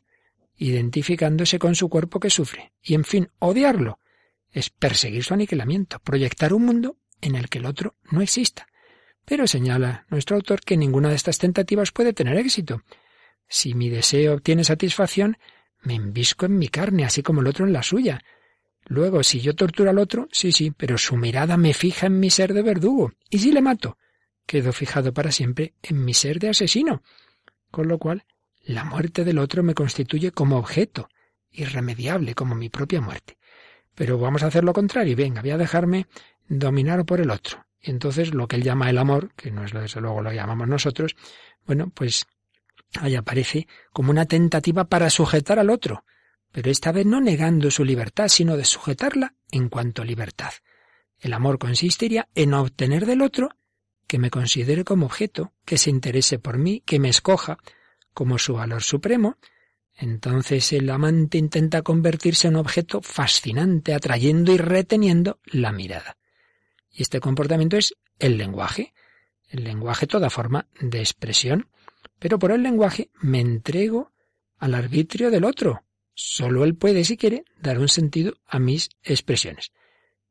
identificándose con su cuerpo que sufre. Y en fin, odiarlo es perseguir su aniquilamiento, proyectar un mundo en el que el otro no exista. Pero señala nuestro autor que ninguna de estas tentativas puede tener éxito. Si mi deseo obtiene satisfacción, me envisco en mi carne, así como el otro en la suya. Luego, si yo torturo al otro, sí, sí, pero su mirada me fija en mi ser de verdugo. ¿Y si le mato? Quedo fijado para siempre en mi ser de asesino. Con lo cual, la muerte del otro me constituye como objeto, irremediable como mi propia muerte. Pero vamos a hacer lo contrario, venga, voy a dejarme dominar por el otro. Y entonces lo que él llama el amor, que no es lo desde luego lo llamamos nosotros, bueno, pues ahí aparece como una tentativa para sujetar al otro, pero esta vez no negando su libertad, sino de sujetarla en cuanto a libertad. El amor consistiría en obtener del otro que me considere como objeto, que se interese por mí, que me escoja como su valor supremo, entonces el amante intenta convertirse en un objeto fascinante, atrayendo y reteniendo la mirada. Y este comportamiento es el lenguaje. El lenguaje toda forma de expresión. Pero por el lenguaje me entrego al arbitrio del otro. Solo él puede, si quiere, dar un sentido a mis expresiones.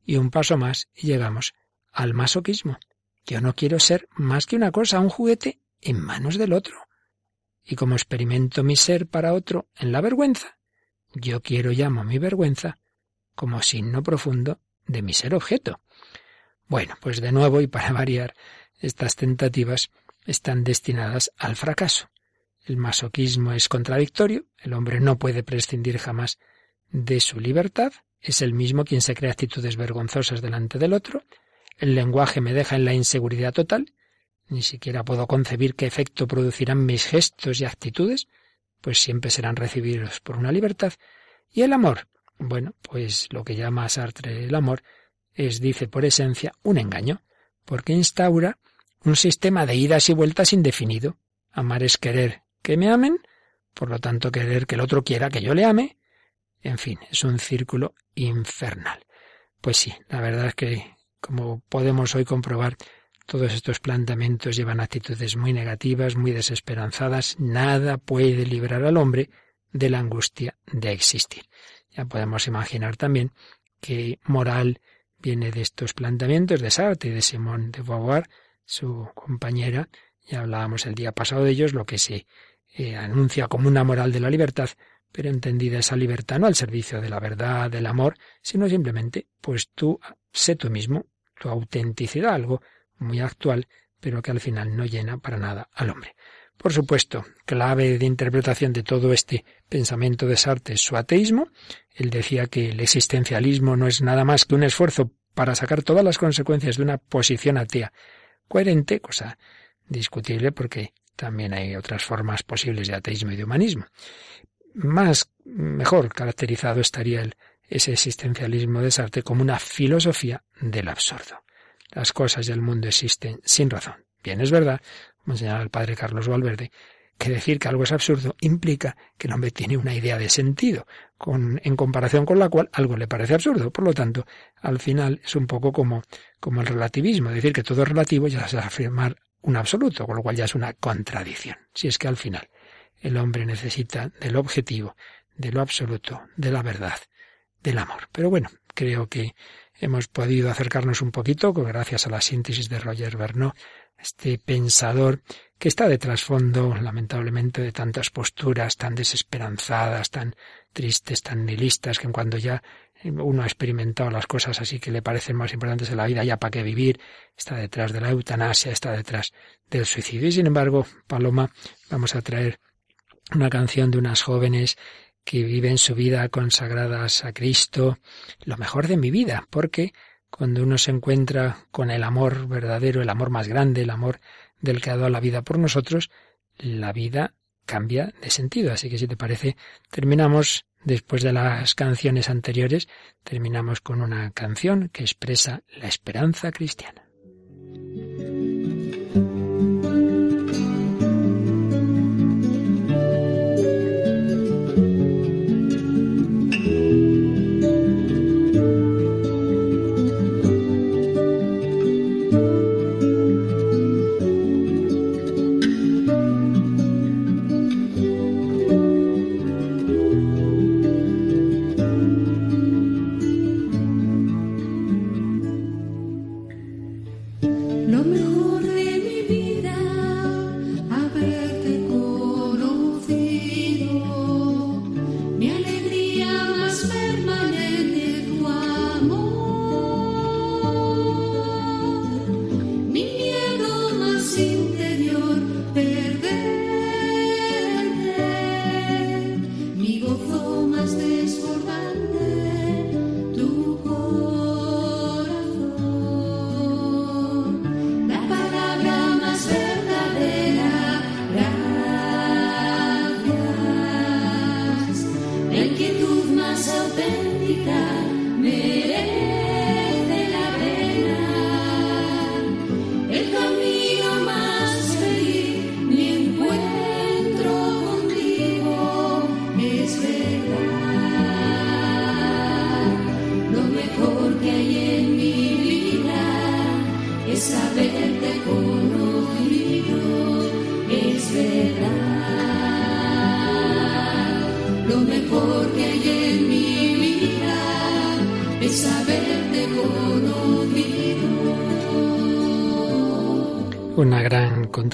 Y un paso más y llegamos al masoquismo. Yo no quiero ser más que una cosa, un juguete en manos del otro. Y como experimento mi ser para otro en la vergüenza, yo quiero llamo mi vergüenza como signo profundo de mi ser objeto. Bueno, pues de nuevo y para variar, estas tentativas están destinadas al fracaso. El masoquismo es contradictorio, el hombre no puede prescindir jamás de su libertad, es el mismo quien se crea actitudes vergonzosas delante del otro, el lenguaje me deja en la inseguridad total, ni siquiera puedo concebir qué efecto producirán mis gestos y actitudes, pues siempre serán recibidos por una libertad, y el amor, bueno, pues lo que llama Sartre el amor, es, dice por esencia, un engaño, porque instaura un sistema de idas y vueltas indefinido. Amar es querer que me amen, por lo tanto querer que el otro quiera que yo le ame. En fin, es un círculo infernal. Pues sí, la verdad es que, como podemos hoy comprobar, todos estos planteamientos llevan actitudes muy negativas, muy desesperanzadas. Nada puede librar al hombre de la angustia de existir. Ya podemos imaginar también que moral viene de estos planteamientos de Sartre y de Simone de Beauvoir, su compañera, ya hablábamos el día pasado de ellos, lo que se eh, anuncia como una moral de la libertad, pero entendida esa libertad no al servicio de la verdad, del amor, sino simplemente, pues tú sé tú mismo, tu autenticidad, algo muy actual, pero que al final no llena para nada al hombre. Por supuesto, clave de interpretación de todo este pensamiento de Sartre es su ateísmo. Él decía que el existencialismo no es nada más que un esfuerzo para sacar todas las consecuencias de una posición atea coherente, cosa discutible porque también hay otras formas posibles de ateísmo y de humanismo. Más mejor caracterizado estaría ese existencialismo de Sartre como una filosofía del absurdo. Las cosas del mundo existen sin razón. Bien, es verdad, como señala el padre Carlos Valverde, que decir que algo es absurdo implica que el hombre tiene una idea de sentido, con, en comparación con la cual algo le parece absurdo. Por lo tanto, al final es un poco como, como el relativismo, decir que todo es relativo ya es afirmar un absoluto, con lo cual ya es una contradicción. Si es que al final el hombre necesita del objetivo, de lo absoluto, de la verdad, del amor. Pero bueno, creo que hemos podido acercarnos un poquito, gracias a la síntesis de Roger Bernot, este pensador que está de trasfondo, lamentablemente, de tantas posturas tan desesperanzadas, tan tristes, tan nihilistas, que en cuando ya uno ha experimentado las cosas así que le parecen más importantes en la vida, ya para qué vivir, está detrás de la eutanasia, está detrás del suicidio. Y sin embargo, Paloma, vamos a traer una canción de unas jóvenes que viven su vida consagradas a Cristo, lo mejor de mi vida, porque cuando uno se encuentra con el amor verdadero, el amor más grande, el amor del que ha dado la vida por nosotros, la vida cambia de sentido. Así que si te parece, terminamos, después de las canciones anteriores, terminamos con una canción que expresa la esperanza cristiana.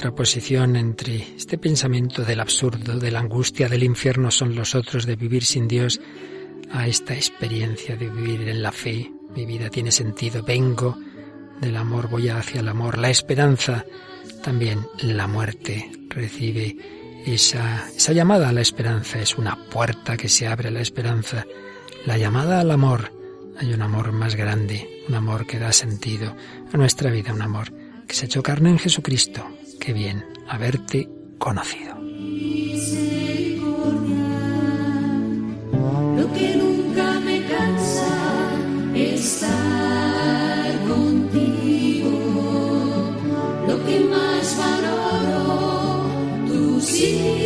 Contraposición entre este pensamiento del absurdo, de la angustia, del infierno son los otros, de vivir sin Dios, a esta experiencia de vivir en la fe. Mi vida tiene sentido, vengo del amor, voy hacia el amor. La esperanza, también la muerte, recibe esa, llamada a la esperanza, es una puerta que se abre a la esperanza. La llamada al amor, hay un amor más grande, un amor que da sentido a nuestra vida, un amor que se ha hecho carne en Jesucristo. Qué bien haberte conocido. Lo que nunca me cansa estar contigo. Lo que más valoro, tu sinceridad.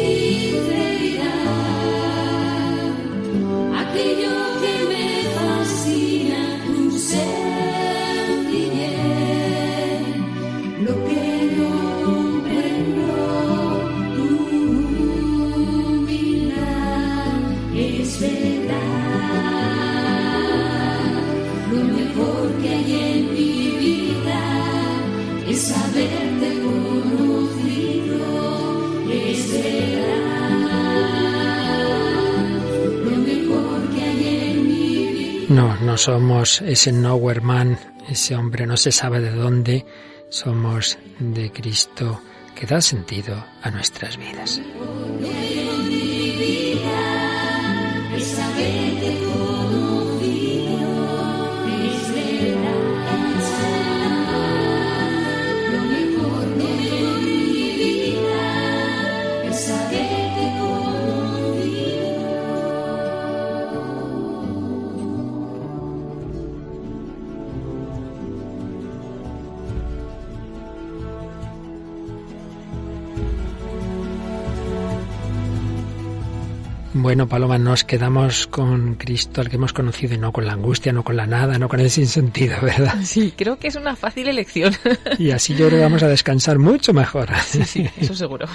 Somos ese nowhere man, ese hombre no se sabe de dónde, somos de Cristo que da sentido a nuestras vidas. Bueno, Paloma, nos quedamos con Cristo al que hemos conocido y no con la angustia, no con la nada, no con el sinsentido, ¿verdad? Sí, creo que es una fácil elección. Y así yo creo que vamos a descansar mucho mejor. Sí, sí, eso seguro.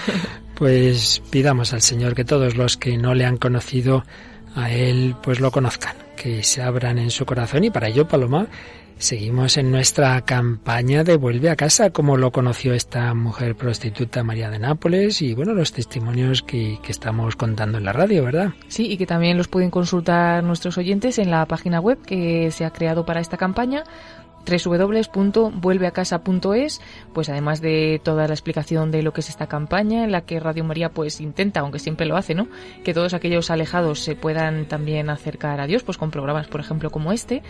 Pues pidamos al Señor que todos los que no le han conocido a Él, pues lo conozcan, que se abran en su corazón y para ello, Paloma, Seguimos en nuestra campaña de Vuelve a casa, como lo conoció esta mujer prostituta María de Nápoles y bueno, los testimonios que, que, estamos contando en la radio, ¿verdad? Sí, y que también los pueden consultar nuestros oyentes en la página web que se ha creado para esta campaña www.vuelveacasa.es, pues además de toda la explicación de lo que es esta campaña, en la que Radio María pues intenta, aunque siempre lo hace, ¿no? Que todos aquellos alejados se puedan también acercar a Dios, pues con programas, por ejemplo, como este.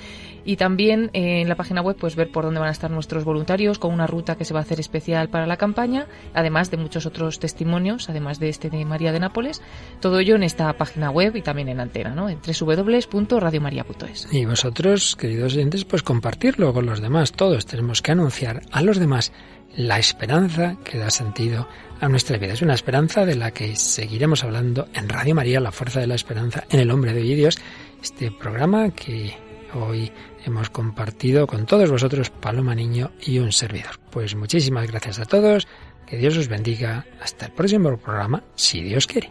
Y también eh, en la página web, pues ver por dónde van a estar nuestros voluntarios, con una ruta que se va a hacer especial para la campaña, además de muchos otros testimonios, además de este de María de Nápoles. Todo ello en esta página web y también en antena, ¿no? En www.radiomaria.es. Y vosotros, queridos oyentes, pues compartirlo con los demás. Todos tenemos que anunciar a los demás la esperanza que da sentido a nuestra vida. Es una esperanza de la que seguiremos hablando en Radio María, la fuerza de la esperanza en el hombre de hoy y Dios. Este programa que hoy hemos compartido con todos vosotros, Paloma Niño y un servidor. Pues muchísimas gracias a todos, que Dios os bendiga. Hasta el próximo programa, si Dios quiere.